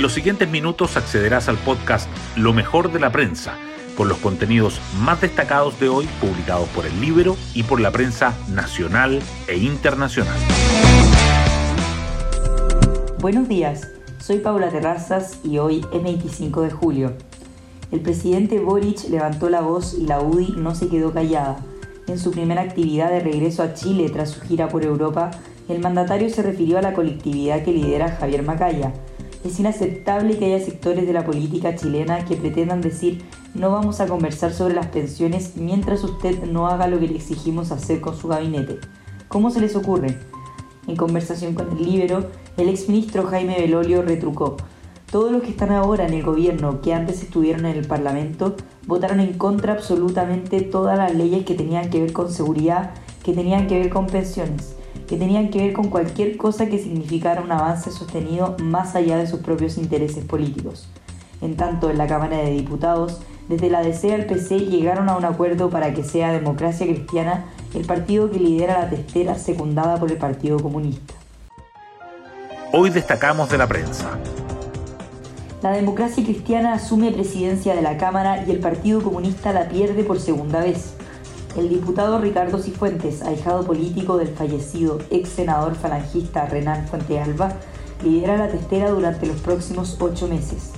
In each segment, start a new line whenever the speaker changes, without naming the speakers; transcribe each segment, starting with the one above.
En los siguientes minutos accederás al podcast Lo mejor de la prensa, con los contenidos más destacados de hoy publicados por el libro y por la prensa nacional e internacional.
Buenos días, soy Paula Terrazas y hoy es 25 de julio. El presidente Boric levantó la voz y la UDI no se quedó callada. En su primera actividad de regreso a Chile tras su gira por Europa, el mandatario se refirió a la colectividad que lidera Javier Macaya. Es inaceptable que haya sectores de la política chilena que pretendan decir no vamos a conversar sobre las pensiones mientras usted no haga lo que le exigimos hacer con su gabinete. ¿Cómo se les ocurre? En conversación con el Libero, el exministro Jaime Belolio retrucó. Todos los que están ahora en el gobierno, que antes estuvieron en el Parlamento, votaron en contra absolutamente todas las leyes que tenían que ver con seguridad, que tenían que ver con pensiones, que tenían que ver con cualquier cosa que significara un avance sostenido más allá de sus propios intereses políticos. En tanto, en la Cámara de Diputados, desde la DC al PC llegaron a un acuerdo para que sea Democracia Cristiana el partido que lidera la testera secundada por el Partido Comunista.
Hoy destacamos de la prensa.
La democracia cristiana asume presidencia de la Cámara y el Partido Comunista la pierde por segunda vez. El diputado Ricardo Cifuentes, ahijado político del fallecido ex senador falangista Renan Fuentealba, lidera la testera durante los próximos ocho meses.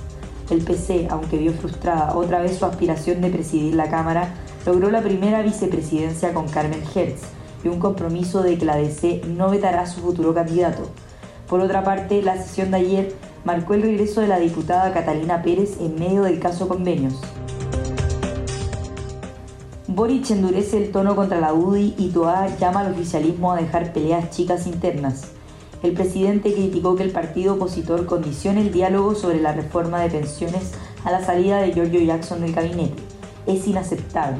El PC, aunque vio frustrada otra vez su aspiración de presidir la Cámara, logró la primera vicepresidencia con Carmen Hertz y un compromiso de que la DC no vetará a su futuro candidato. Por otra parte, la sesión de ayer marcó el regreso de la diputada Catalina Pérez en medio del caso convenios. Boric endurece el tono contra la UDI y Toa llama al oficialismo a dejar peleas chicas internas. El presidente criticó que el partido opositor condicione el diálogo sobre la reforma de pensiones a la salida de Giorgio Jackson del gabinete. Es inaceptable.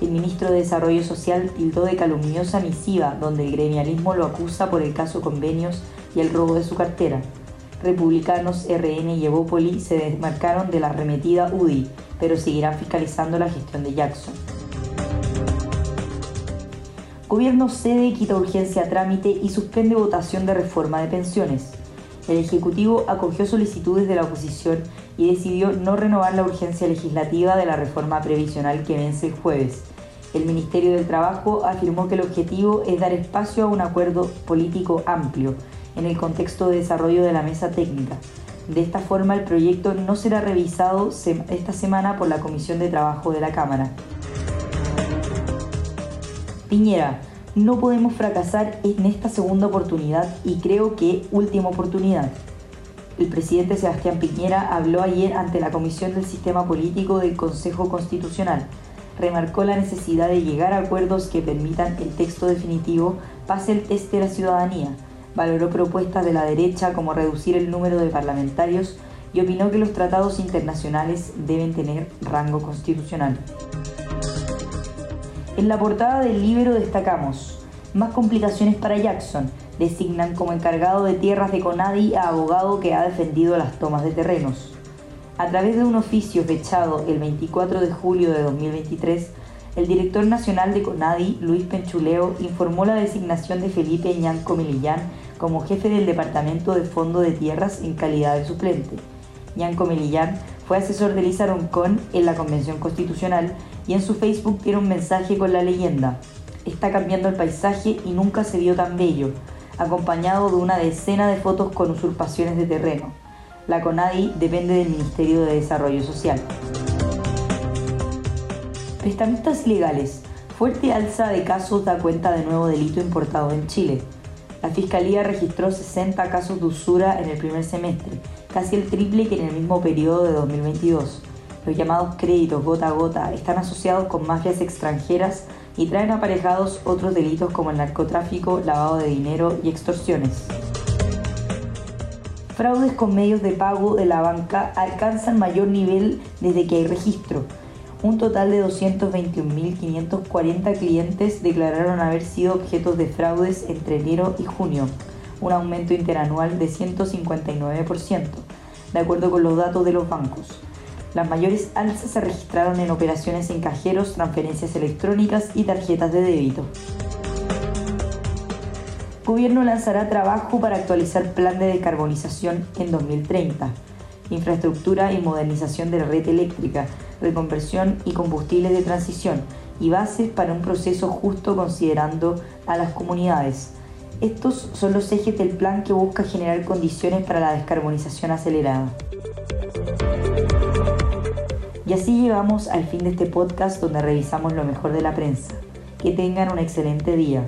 El ministro de Desarrollo Social tildó de calumniosa misiva donde el gremialismo lo acusa por el caso convenios y el robo de su cartera republicanos RN y Evópoli se desmarcaron de la arremetida UDI, pero seguirán fiscalizando la gestión de Jackson. Gobierno cede, quita urgencia trámite y suspende votación de reforma de pensiones. El Ejecutivo acogió solicitudes de la oposición y decidió no renovar la urgencia legislativa de la reforma previsional que vence el jueves. El Ministerio del Trabajo afirmó que el objetivo es dar espacio a un acuerdo político amplio en el contexto de desarrollo de la mesa técnica. De esta forma, el proyecto no será revisado esta semana por la Comisión de Trabajo de la Cámara. Piñera, no podemos fracasar en esta segunda oportunidad y creo que última oportunidad. El presidente Sebastián Piñera habló ayer ante la Comisión del Sistema Político del Consejo Constitucional. Remarcó la necesidad de llegar a acuerdos que permitan el texto definitivo pase el test de la ciudadanía valoró propuestas de la derecha como reducir el número de parlamentarios y opinó que los tratados internacionales deben tener rango constitucional. En la portada del libro destacamos más complicaciones para Jackson. Designan como encargado de tierras de Conadi a abogado que ha defendido las tomas de terrenos. A través de un oficio fechado el 24 de julio de 2023, el director nacional de CONADI, Luis Penchuleo, informó la designación de Felipe Ñanco Melillán como jefe del Departamento de Fondo de Tierras en calidad de suplente. Ñanco Melillán fue asesor de Lisa Roncón en la Convención Constitucional y en su Facebook tiene un mensaje con la leyenda. Está cambiando el paisaje y nunca se vio tan bello, acompañado de una decena de fotos con usurpaciones de terreno. La CONADI depende del Ministerio de Desarrollo Social. Prestamistas ilegales. Fuerte alza de casos da cuenta de nuevo delito importado en Chile. La Fiscalía registró 60 casos de usura en el primer semestre, casi el triple que en el mismo periodo de 2022. Los llamados créditos gota a gota están asociados con mafias extranjeras y traen aparejados otros delitos como el narcotráfico, lavado de dinero y extorsiones. Fraudes con medios de pago de la banca alcanzan mayor nivel desde que hay registro un total de 221.540 clientes declararon haber sido objetos de fraudes entre enero y junio, un aumento interanual de 159%, de acuerdo con los datos de los bancos. Las mayores alzas se registraron en operaciones en cajeros, transferencias electrónicas y tarjetas de débito. Gobierno lanzará trabajo para actualizar plan de decarbonización en 2030. infraestructura y modernización de la red eléctrica, reconversión y combustibles de transición, y bases para un proceso justo considerando a las comunidades. Estos son los ejes del plan que busca generar condiciones para la descarbonización acelerada. Y así llegamos al fin de este podcast donde revisamos lo mejor de la prensa. Que tengan un excelente día.